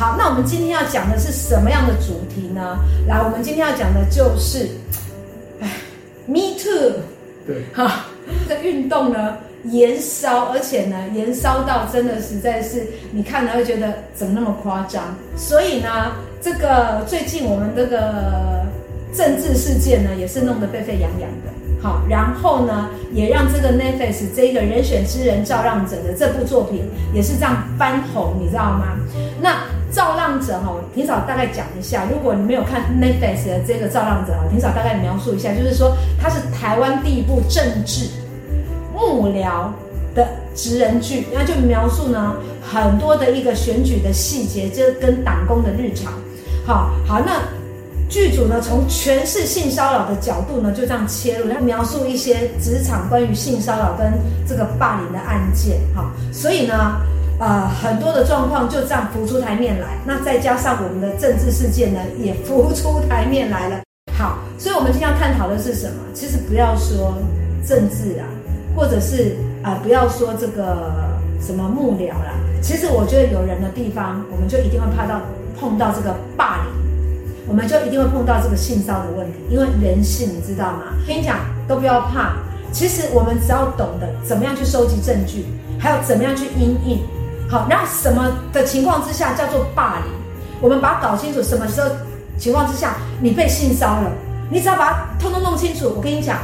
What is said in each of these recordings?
好，那我们今天要讲的是什么样的主题呢？来，我们今天要讲的就是，哎，Me Too，对，哈，这个运动呢延烧，而且呢延烧到真的实在是你看了会觉得怎么那么夸张？所以呢，这个最近我们这个政治事件呢也是弄得沸沸扬扬的。好，然后呢，也让这个 Netflix 这个人选之人照亮者的这部作品也是这样翻红，你知道吗？那造浪者哈，霆嫂大概讲一下，如果你没有看 Netflix 的这个造浪者啊，霆嫂大概描述一下，就是说它是台湾第一部政治幕僚的职人剧，那就描述呢很多的一个选举的细节，就是跟党工的日常。好好，那。剧组呢，从全是性骚扰的角度呢，就这样切入，他描述一些职场关于性骚扰跟这个霸凌的案件，哈，所以呢，呃，很多的状况就这样浮出台面来。那再加上我们的政治事件呢，也浮出台面来了。好，所以我们今天要探讨的是什么？其实不要说政治啊，或者是啊、不要说这个什么幕僚啦。其实我觉得有人的地方，我们就一定会怕到碰到这个霸凌。我们就一定会碰到这个性骚的问题，因为人性，你知道吗？跟你讲，都不要怕。其实我们只要懂得怎么样去收集证据，还有怎么样去因应，好，然后什么的情况之下叫做霸凌，我们把它搞清楚。什么时候情况之下你被性骚了，你只要把它通通弄清楚。我跟你讲，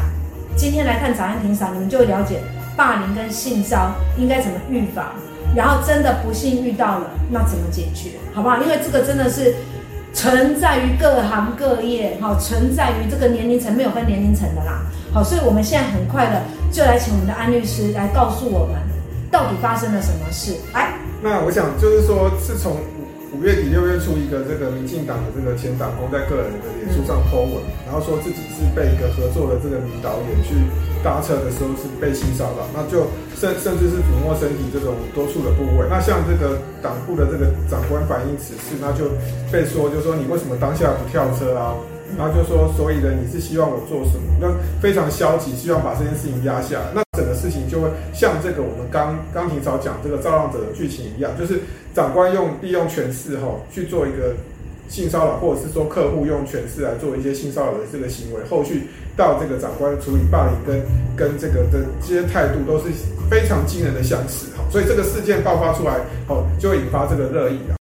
今天来看早安庭嫂，你们就会了解霸凌跟性骚应该怎么预防，然后真的不幸遇到了，那怎么解决，好不好？因为这个真的是。存在于各行各业，好，存在于这个年龄层，没有分年龄层的啦，好，所以我们现在很快的就来请我们的安律师来告诉我们，到底发生了什么事。来，那我想就是说，自从五五月底六月初，一个这个民进党的这个前党工在个人的脸书上 po 文，然后说自己是被一个合作的这个女导演去。搭车的时候是被性骚扰，那就甚甚至是抚摸身体这种多处的部位。那像这个党部的这个长官反映此事，那就被说，就说你为什么当下不跳车啊？然后就说，所以呢，你是希望我做什么？那非常消极，希望把这件事情压下来。那整个事情就会像这个我们刚刚霆嫂讲这个造浪者的剧情一样，就是长官用利用权势哈去做一个。性骚扰，或者是说客户用权势来做一些性骚扰的这个行为，后续到这个长官处理霸凌跟跟这个的这些态度都是非常惊人的相似哈，所以这个事件爆发出来哦，就会引发这个热议啊。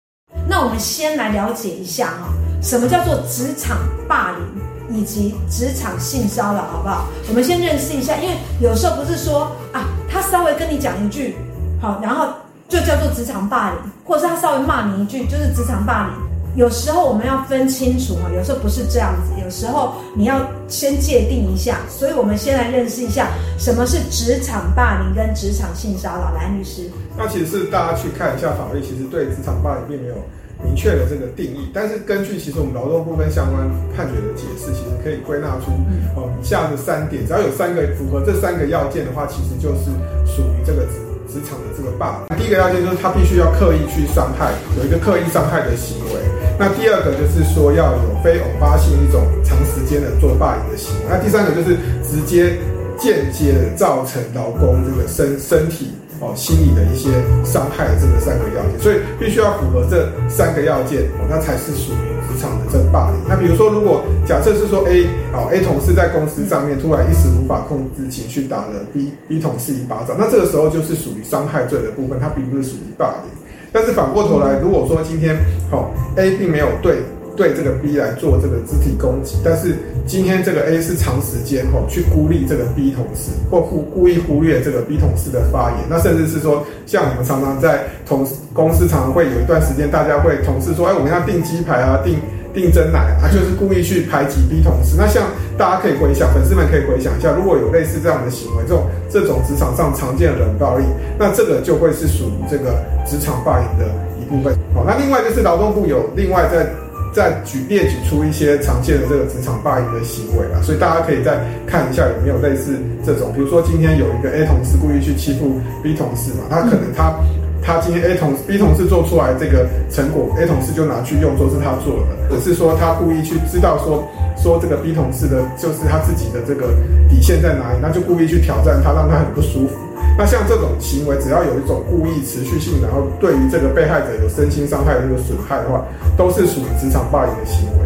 那我们先来了解一下哈，什么叫做职场霸凌以及职场性骚扰，好不好？我们先认识一下，因为有时候不是说啊，他稍微跟你讲一句好，然后就叫做职场霸凌，或者是他稍微骂你一句，就是职场霸凌。有时候我们要分清楚哈，有时候不是这样子，有时候你要先界定一下。所以，我们先来认识一下什么是职场霸凌跟职场性骚扰。来，律师。那其实是大家去看一下法律，其实对职场霸凌并没有明确了这个定义。但是根据其实我们劳动部分相关判决的解释，其实可以归纳出哦以下的三点，只要有三个符合这三个要件的话，其实就是属于这个职。职场的这个霸凌，第一个要件就是他必须要刻意去伤害，有一个刻意伤害的行为。那第二个就是说要有非偶发性一种长时间的做霸凌的行为。那第三个就是直接间接的造成劳工这个身身体哦心理的一些伤害的这个三个要件，所以必须要符合这三个要件哦，那才是属于。职场的这个霸凌，那比如说，如果假设是说 A 哦 A 同事在公司上面突然一时无法控制情绪，打了 B B 同事一巴掌，那这个时候就是属于伤害罪的部分，它并不是属于霸凌。但是反过头来，如果说今天好 A 并没有对。对这个 B 来做这个肢体攻击，但是今天这个 A 是长时间吼去孤立这个 B 同事，或忽故意忽略这个 B 同事的发言，那甚至是说，像我们常常在同公司常常会有一段时间，大家会同事说，哎，我们要订鸡排啊，订订珍奶啊，就是故意去排挤 B 同事。那像大家可以回想，粉丝们可以回想一下，如果有类似这样的行为，这种这种职场上常见的冷暴力，那这个就会是属于这个职场霸凌的一部分。好，那另外就是劳动部有另外在。再举列举出一些常见的这个职场霸凌的行为啊，所以大家可以再看一下有没有类似这种，比如说今天有一个 A 同事故意去欺负 B 同事嘛，他可能他他今天 A 同 B 同事做出来这个成果，A 同事就拿去用，说是他做的，或是说他故意去知道说说这个 B 同事的就是他自己的这个底线在哪里，那就故意去挑战他，让他很不舒服。那像这种行为，只要有一种故意、持续性，然后对于这个被害者有身心伤害的这个损害的话，都是属于职场霸凌的行为。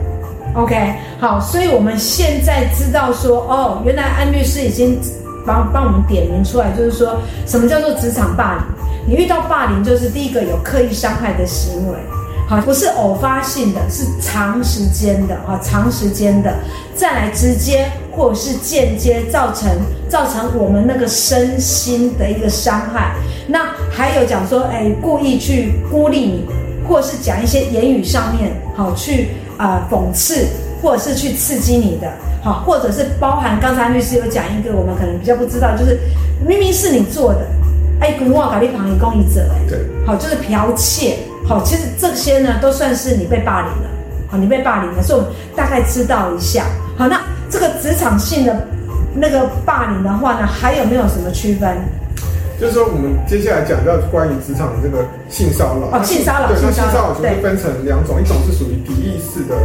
OK，好，所以我们现在知道说，哦，原来安律师已经帮帮我们点名出来，就是说什么叫做职场霸凌？你遇到霸凌，就是第一个有刻意伤害的行为。好，不是偶发性的，是长时间的啊，长时间的，再来直接或者是间接造成造成我们那个身心的一个伤害。那还有讲说，哎，故意去孤立你，或者是讲一些言语上面好去啊、呃、讽刺，或者是去刺激你的，好，或者是包含刚才律师有讲一个我们可能比较不知道，就是明明是你做的，哎，古话搞立旁一公益者，对，好，就是剽窃。好，其实这些呢都算是你被霸凌了，好，你被霸凌了，所以我们大概知道一下。好，那这个职场性的那个霸凌的话呢，还有没有什么区分？就是说，我们接下来讲到关于职场的这个性骚扰。哦，性骚扰，对，那性骚扰就会分成两种，一种是属于敌意式的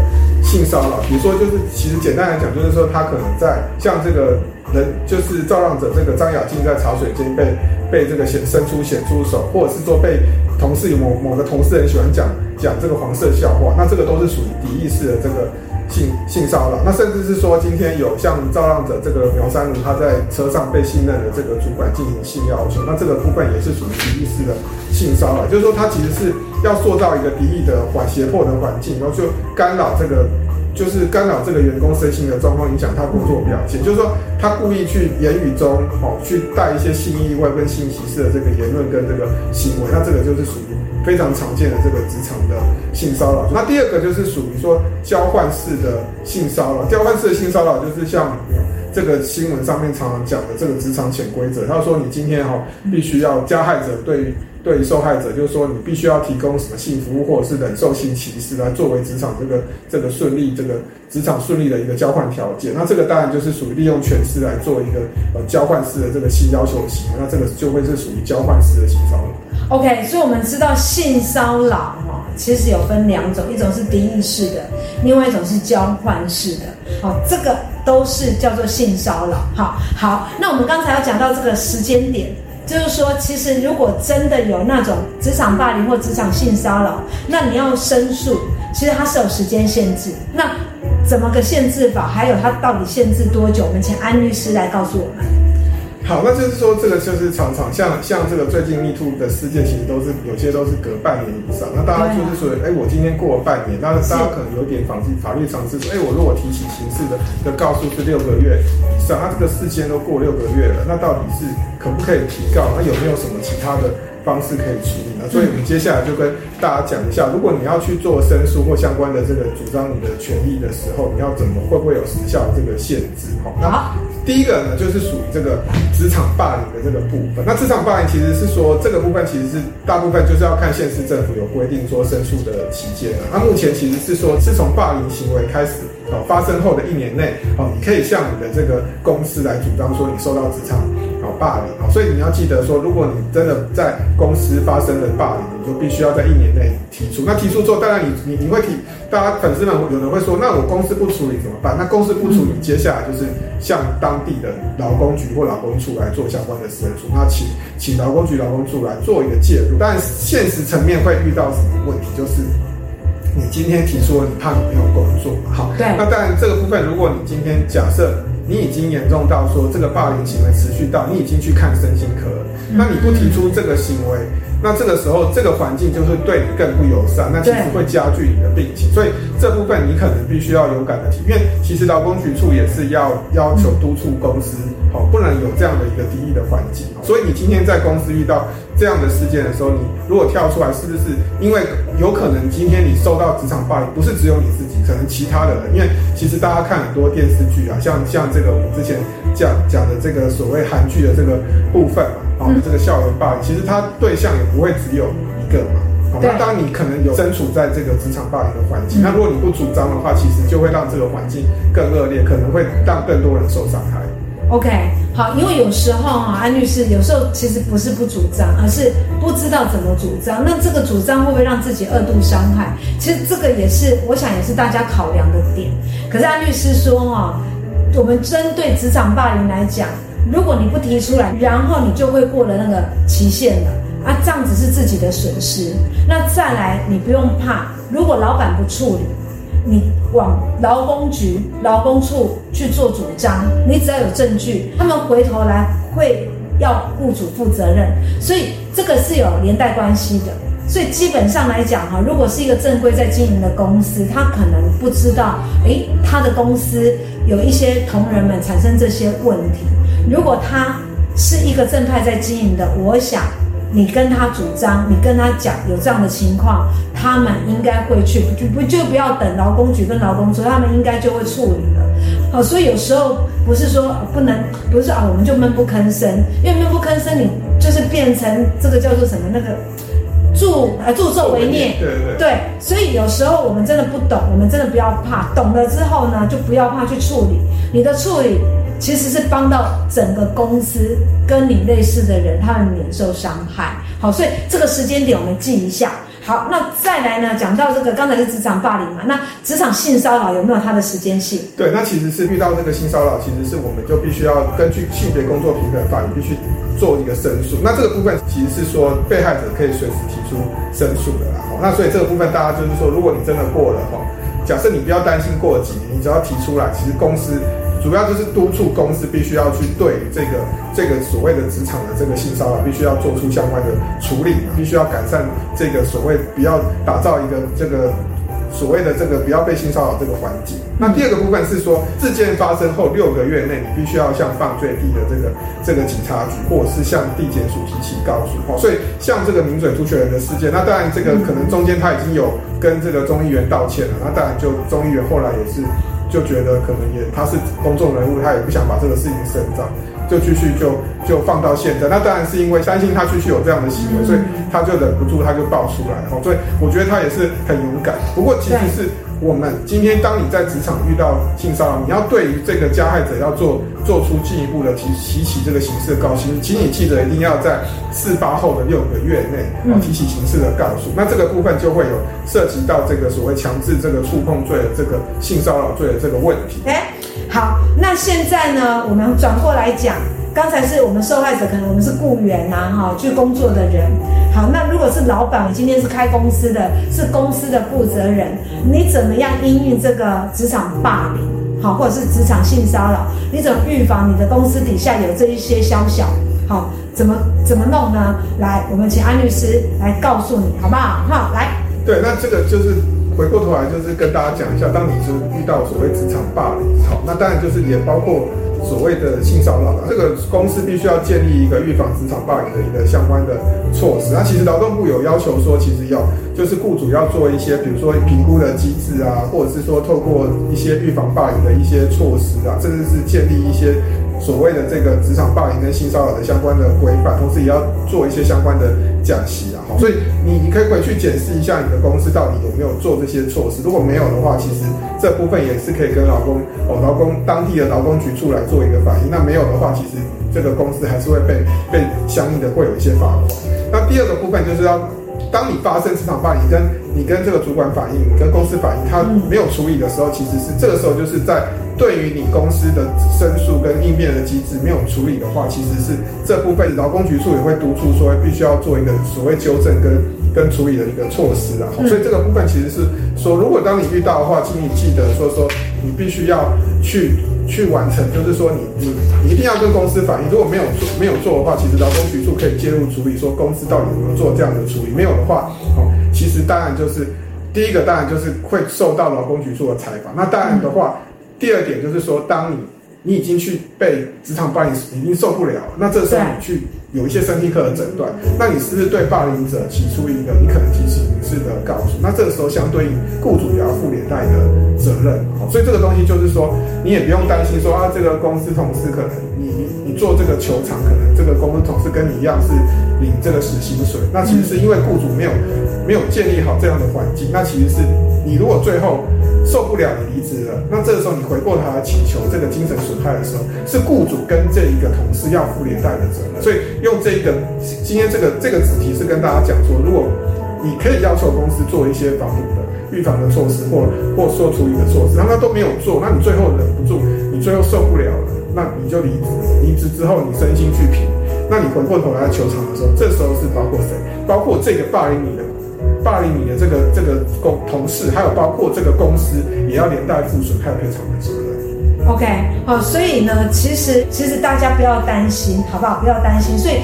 性骚扰，比如说，就是其实简单来讲，就是说他可能在像这个人，就是造浪者这个张雅静在茶水间被被这个显伸出显出手，或者是说被。同事有某某个同事很喜欢讲讲这个黄色笑话，那这个都是属于敌意式的这个性性骚扰。那甚至是说，今天有像造浪者这个苗山如他在车上被信任的这个主管进行性要求，那这个部分也是属于敌意式的性骚扰。就是说，他其实是要塑造一个敌意的环胁迫的环境，然后就干扰这个。就是干扰这个员工身心的状况，影响他工作表现。就是说，他故意去言语中哦，去带一些性意味跟性歧视的这个言论跟这个行为，那这个就是属于非常常见的这个职场的性骚扰。那第二个就是属于说交换式的性骚扰，交换式的性骚扰就是像这个新闻上面常常讲的这个职场潜规则，他说你今天哈必须要加害者对。对受害者，就是说你必须要提供什么性服务，或者是忍受性歧视来作为职场这个这个顺利这个职场顺利的一个交换条件。那这个当然就是属于利用权势来做一个呃交换式的这个性要求行为。那这个就会是属于交换式的性骚扰。OK，所以我们知道性骚扰哈，其实有分两种，一种是敌意式的，另外一种是交换式的。好，这个都是叫做性骚扰。好，好，那我们刚才要讲到这个时间点。就是说，其实如果真的有那种职场霸凌或职场性骚扰，那你要申诉，其实它是有时间限制。那怎么个限制法？还有它到底限制多久？我们请安律师来告诉我们。好，那就是说，这个就是常常像像这个最近 MeToo 的事件，其实都是有些都是隔半年以上。那大家就是说，哎、啊，我今天过了半年，那大家可能有点法律法律常识，说，哎，我如果提起刑事的的告诉是六个月以上，那这个事件都过六个月了，那到底是可不可以提告？那有没有什么其他的方式可以处理呢？所以我们接下来就跟大家讲一下，如果你要去做申诉或相关的这个主张你的权利的时候，你要怎么会不会有时效这个限制？好，那。第一个呢，就是属于这个职场霸凌的这个部分。那职场霸凌其实是说，这个部分其实是大部分就是要看县市政府有规定说申诉的期间啊。那目前其实是说，自从霸凌行为开始哦发生后的一年内，哦，你可以向你的这个公司来主张说你受到职场霸凌哦。所以你要记得说，如果你真的在公司发生了霸凌，你就必须要在一年内提出。那提出之后，当然你你你会提，大家粉丝们有人会说，那我公司不处理怎么办？那公司不处理，接下来就是向当当地的劳工局或劳工处来做相关的申诉，那请请劳工局、劳工处来做一个介入。但现实层面会遇到什么问题？就是你今天提出了，你怕你没有工作嘛？好，对。那当然这个部分，如果你今天假设你已经严重到说这个霸凌行为持续到你已经去看身心科了，那你不提出这个行为。那这个时候，这个环境就是对你更不友善，那其实会加剧你的病情。所以这部分你可能必须要勇敢的提，因为其实劳工局处也是要要求督促公司，哦，不能有这样的一个敌意的环境。所以你今天在公司遇到这样的事件的时候，你如果跳出来，是不是因为有可能今天你受到职场霸凌，不是只有你自己，可能其他的人，因为其实大家看很多电视剧啊，像像这个我们之前讲讲的这个所谓韩剧的这个部分嘛。嗯、这个校园霸凌，其实他对象也不会只有一个嘛。那当你可能有身处在这个职场霸凌的环境，嗯，那如果你不主张的话，其实就会让这个环境更恶劣，可能会让更多人受伤害。OK，好，因为有时候哈，安律师有时候其实不是不主张，而是不知道怎么主张。那这个主张会不会让自己二度伤害？其实这个也是，我想也是大家考量的点。可是安律师说哈，我们针对职场霸凌来讲。如果你不提出来，然后你就会过了那个期限了啊，这样子是自己的损失。那再来，你不用怕，如果老板不处理，你往劳工局、劳工处去做主张，你只要有证据，他们回头来会要雇主负责任，所以这个是有连带关系的。所以基本上来讲哈，如果是一个正规在经营的公司，他可能不知道，诶，他的公司有一些同仁们产生这些问题。如果他是一个正派在经营的，我想你跟他主张，你跟他讲有这样的情况，他们应该会去，就不就不要等劳工局跟劳工处，他们应该就会处理了。好，所以有时候不是说不能，不是啊，我们就闷不吭声，因为闷不吭声，你就是变成这个叫做什么那个。助呃助纣为虐，对对对，对，所以有时候我们真的不懂，我们真的不要怕，懂了之后呢，就不要怕去处理。你的处理其实是帮到整个公司跟你类似的人，他们免受伤害。好，所以这个时间点我们记一下。好，那再来呢？讲到这个，刚才是职场霸凌嘛，那职场性骚扰有没有它的时间性？对，那其实是遇到这个性骚扰，其实是我们就必须要根据性别工作平等法，你必须做一个申诉。那这个部分其实是说被害者可以随时提出申诉的啦。好，那所以这个部分大家就是说，如果你真的过了哈，假设你不要担心过几年，你只要提出来，其实公司。主要就是督促公司必须要去对这个这个所谓的职场的这个性骚扰，必须要做出相关的处理，必须要改善这个所谓不要打造一个这个所谓的这个不要被性骚扰这个环境。那第二个部分是说，事件发生后六个月内，你必须要向犯罪地的这个这个警察局，或者是向地检署提起告诉。哦，所以像这个名嘴朱学仁的事件，那当然这个可能中间他已经有跟这个众议员道歉了，那当然就众议员后来也是。就觉得可能也他是公众人物，他也不想把这个事情声张，就继续就就放到现在。那当然是因为三星他继续有这样的行为，所以他就忍不住，他就爆出来。哦，所以我觉得他也是很勇敢。不过其实是。我们今天，当你在职场遇到性骚扰，你要对于这个加害者要做做出进一步的提提起这个刑事的告诉，请你记得一定要在事发后的六个月内提起刑事的告诉。那这个部分就会有涉及到这个所谓强制这个触碰罪的这个性骚扰罪的这个问题。哎，好，那现在呢，我们转过来讲。刚才是我们受害者，可能我们是雇员呐，哈，去工作的人。好，那如果是老板，你今天是开公司的，是公司的负责人，你怎么样因应这个职场霸凌，好，或者是职场性骚扰，你怎么预防你的公司底下有这一些宵小，好，怎么怎么弄呢？来，我们请安律师来告诉你，好不好？好，来。对，那这个就是回过头来，就是跟大家讲一下，当你是遇到所谓职场霸凌，好，那当然就是也包括。所谓的性骚扰，这个公司必须要建立一个预防职场霸凌的一个相关的措施。那其实劳动部有要求说，其实要就是雇主要做一些，比如说评估的机制啊，或者是说透过一些预防霸凌的一些措施啊，甚至是建立一些。所谓的这个职场霸凌跟性骚扰的相关的规范，同时也要做一些相关的降息啊。好，所以你你可以回去检视一下你的公司到底有没有做这些措施。如果没有的话，其实这部分也是可以跟劳工哦，劳工当地的劳工局处来做一个反映。那没有的话，其实这个公司还是会被被相应的会有一些罚款。那第二个部分就是要，当你发生职场霸凌，跟你跟这个主管反映，你跟公司反映，他没有处理的时候，其实是这个时候就是在。对于你公司的申诉跟应变的机制没有处理的话，其实是这部分劳工局处也会督促说，必须要做一个所谓纠正跟跟处理的一个措施啊。所以这个部分其实是说，如果当你遇到的话，请你记得说说，你必须要去去完成，就是说你你你一定要跟公司反映，如果没有做没有做的话，其实劳工局处可以介入处理，说公司到底有没有做这样的处理，没有的话，哦，其实当然就是第一个当然就是会受到劳工局处的采访，那当然的话。第二点就是说，当你你已经去被职场霸凌，已经受不了，那这时候你去有一些身体科的诊断，那你是不是对霸凌者提出一个你可能提起民事的告诉？那这个时候相对应雇主也要负连带的责任。所以这个东西就是说，你也不用担心说啊，这个公司同事可能你你做这个球场，可能这个公司同事跟你一样是领这个死薪水，那其实是因为雇主没有没有建立好这样的环境，那其实是你如果最后。受不了你离职了，那这个时候你回过头来请求这个精神损害的时候，是雇主跟这一个同事要负连带的责任。所以用这个今天这个这个主题是跟大家讲说，如果你可以要求公司做一些防堵的预防的措施，或或说处理的措施，然后他都没有做，那你最后忍不住，你最后受不了了。那你就离职。离职之后，你身心俱疲，那你回过头来求偿的时候，这时候是包括谁？包括这个霸凌你的、霸凌你的这个这个公同事，还有包括这个公司，也要连带负损，害赔偿的责任。OK，好，所以呢，其实其实大家不要担心，好不好？不要担心。所以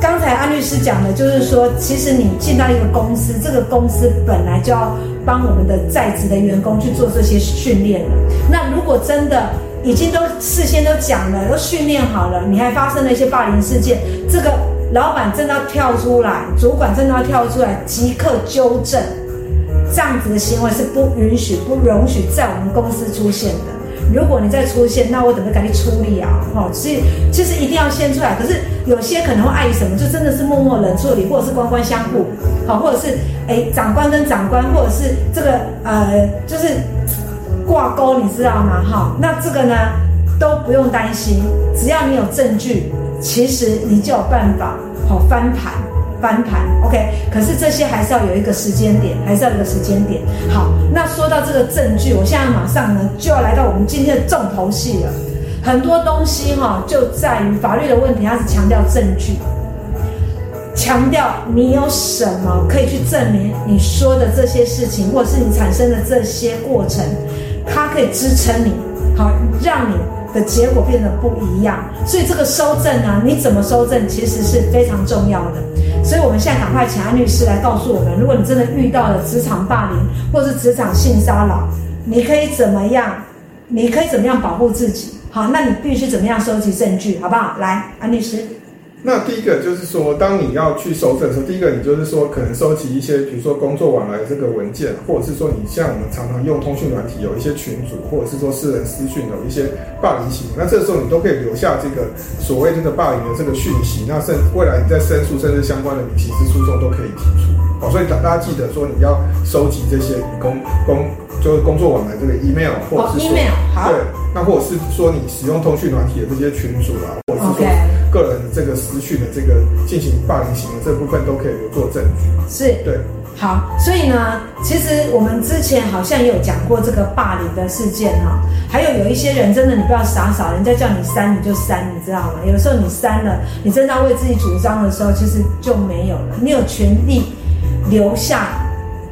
刚才安律师讲的就是说，其实你进到一个公司，这个公司本来就要帮我们的在职的员工去做这些训练了。那如果真的已经都事先都讲了，都训练好了，你还发生了一些霸凌事件，这个老板真的要跳出来，主管真的要跳出来，即刻纠正，这样子的行为是不允许、不容许在我们公司出现的。如果你再出现，那我怎么赶紧处理啊？哈，所以其实一定要先出来。可是有些可能会碍于什么，就真的是默默冷处理，或者是官官相护，好，或者是哎长官跟长官，或者是这个呃就是挂钩，你知道吗？哈，那这个呢都不用担心，只要你有证据，其实你就有办法好翻盘。翻盘，OK，可是这些还是要有一个时间点，还是要有一个时间点。好，那说到这个证据，我现在马上呢就要来到我们今天的重头戏了。很多东西哈，就在于法律的问题，它是强调证据，强调你有什么可以去证明你说的这些事情，或者是你产生的这些过程，它可以支撑你，好，让你的结果变得不一样。所以这个收证呢，你怎么收证，其实是非常重要的。所以，我们现在赶快请安律师来告诉我们：如果你真的遇到了职场霸凌，或是职场性骚扰，你可以怎么样？你可以怎么样保护自己？好，那你必须怎么样收集证据，好不好？来，安律师。那第一个就是说，当你要去收证的时候，第一个你就是说，可能收集一些，比如说工作往来的这个文件，或者是说，你像我们常常用通讯软体，有一些群组，或者是说私人私讯有一些霸凌型，那这个时候你都可以留下这个所谓这个霸凌的这个讯息，那甚未来你在申诉甚至相关的民事诉讼都可以提出。好，所以大大家记得说，你要收集这些工工就是工作往来这个 email，或者是说、oh, email, 对，那或者是说你使用通讯软体的这些群组啊，是说。Okay. 个人这个私讯的这个进行霸凌行为这部分都可以留作证据，是对。好，所以呢，其实我们之前好像也有讲过这个霸凌的事件哈，还有有一些人真的你不要傻傻，人家叫你删你就删，你知道吗？有时候你删了，你真的要为自己主张的时候，其实就没有了，你有权利留下。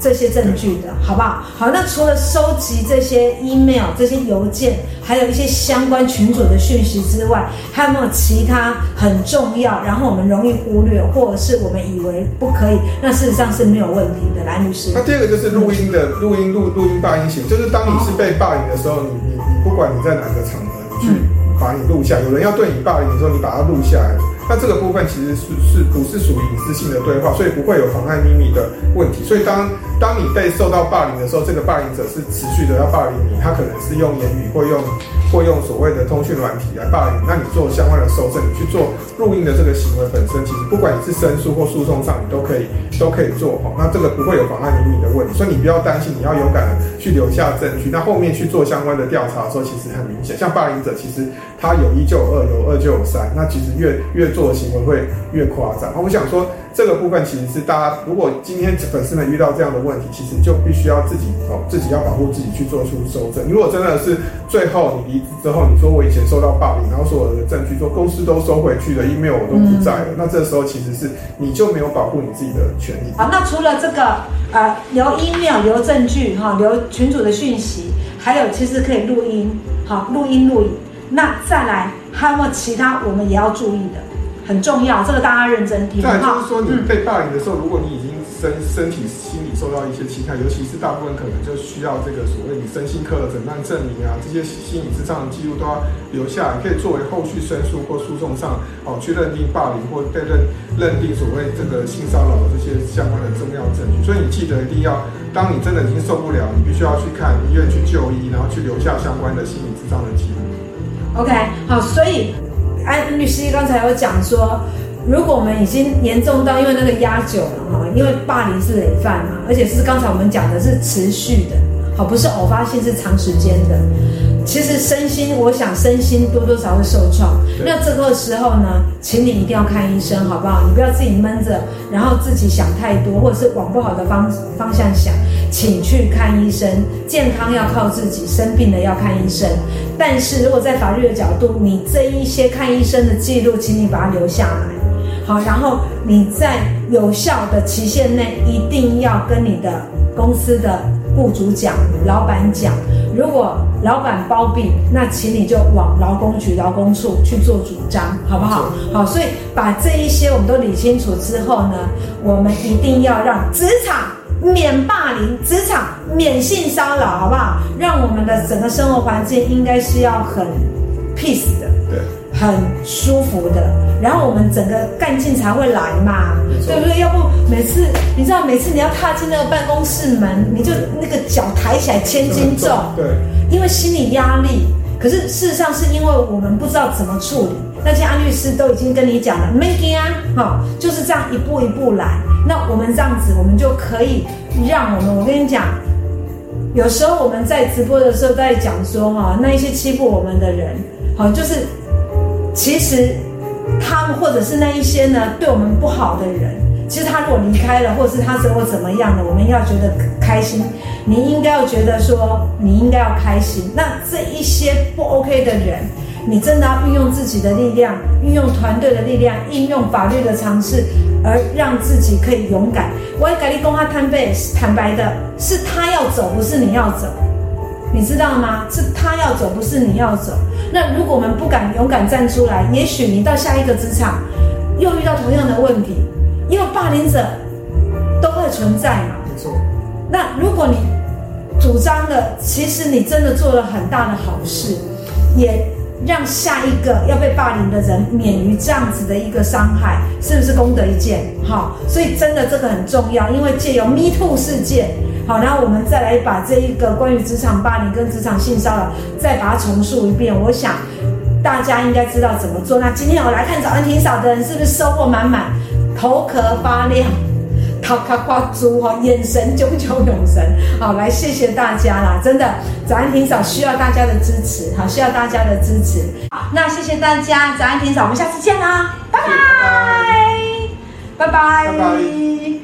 这些证据的好不好？好，那除了收集这些 email、这些邮件，还有一些相关群组的讯息之外，还有没有其他很重要，然后我们容易忽略，或者是我们以为不可以，那事实上是没有问题的。来，律师。那第二个就是录音的录音录录音霸凌型，就是当你是被霸凌的时候，你你你不管你在哪个场合，你去把你录下，有人要对你霸凌的时候，你把它录下来。那这个部分其实是是不是属于隐私性的对话，所以不会有妨害秘密的问题。所以当当你被受到霸凌的时候，这个霸凌者是持续的要霸凌你，他可能是用言语或用或用所谓的通讯软体来霸凌。那你做相关的搜证，你去做录音的这个行为本身，其实不管你是申诉或诉讼上，你都可以都可以做哈。那这个不会有妨害秘密的问题，所以你不要担心，你要勇敢的去留下证据。那后面去做相关的调查的时候，其实很明显，像霸凌者其实他有一就有二，有二就有三，那其实越越做。的行为会越夸张。我想说，这个部分其实是大家，如果今天粉丝们遇到这样的问题，其实就必须要自己哦，自己要保护自己去做出收证。如果真的是最后你离职之后，你说我以前受到霸凌，然后所有的证据说公司都收回去了，email 我都不在了，嗯、那这时候其实是你就没有保护你自己的权利。好，那除了这个呃留 email 留证据哈，留群主的讯息，还有其实可以录音，好录音录影。那再来还有没有其他我们也要注意的？很重要，这个大家认真听。再就是说，你被霸凌的时候，嗯、如果你已经身身体、心理受到一些侵害，尤其是大部分可能就需要这个所谓你身心科的诊断证明啊，这些心理智障的记录都要留下来，可以作为后续申诉或诉讼上哦去认定霸凌或被认认定所谓这个性骚扰的这些相关的重要证据。所以你记得一定要，当你真的已经受不了，你必须要去看医院去就医，然后去留下相关的心理智障的记录。OK，好，所以。安律师刚才有讲说，如果我们已经严重到因为那个压久了哈，因为霸凌是累犯嘛，而且是刚才我们讲的是持续的，好，不是偶发性，是长时间的。其实身心，我想身心多多少少会受创。那这个时候呢，请你一定要看医生，好不好？你不要自己闷着，然后自己想太多，或者是往不好的方方向想。请去看医生。健康要靠自己，生病了要看医生。但是如果在法律的角度，你这一些看医生的记录，请你把它留下来。好，然后你在有效的期限内，一定要跟你的公司的雇主讲、老板讲。如果老板包庇，那请你就往劳工局、劳工处去做主张，好不好？好，所以把这一些我们都理清楚之后呢，我们一定要让职场免霸凌，职场免性骚扰，好不好？让我们的整个生活环境应该是要很 peace 的，对，很舒服的，然后我们整个干劲才会来嘛，对不对？要不每次你知道，每次你要踏进那个办公室门，你就那个脚抬起来千斤重，对。因为心理压力，可是事实上是因为我们不知道怎么处理。那些安律师都已经跟你讲了，没惊啊，哈，就是这样一步一步来。那我们这样子，我们就可以让我们，我跟你讲，有时候我们在直播的时候在讲说，哈，那一些欺负我们的人，好，就是其实他们或者是那一些呢，对我们不好的人。其实他如果离开了，或者是他怎么怎么样的，我们要觉得开心。你应该要觉得说，你应该要开心。那这一些不 OK 的人，你真的要运用自己的力量，运用团队的力量，应用法律的常识，而让自己可以勇敢。我要跟你公开坦白，坦白的是他要走，不是你要走，你知道吗？是他要走，不是你要走。那如果我们不敢勇敢站出来，也许你到下一个职场又遇到同样的问题。因为霸凌者都会存在嘛，没错。那如果你主张了，其实你真的做了很大的好事，也让下一个要被霸凌的人免于这样子的一个伤害，是不是功德一件？好，所以真的这个很重要，因为借由 Me Too 事件，好，然后我们再来把这一个关于职场霸凌跟职场性骚扰再把它重述一遍，我想大家应该知道怎么做。那今天我来看早安霆嫂的人，是不是收获满满？头壳发亮，头壳发珠哈，眼神炯炯有神。好，来谢谢大家啦，真的，早安庭嫂需要大家的支持，好，需要大家的支持。好，那谢谢大家，早安庭嫂，我们下次见啦，拜拜，拜拜。拜拜拜拜。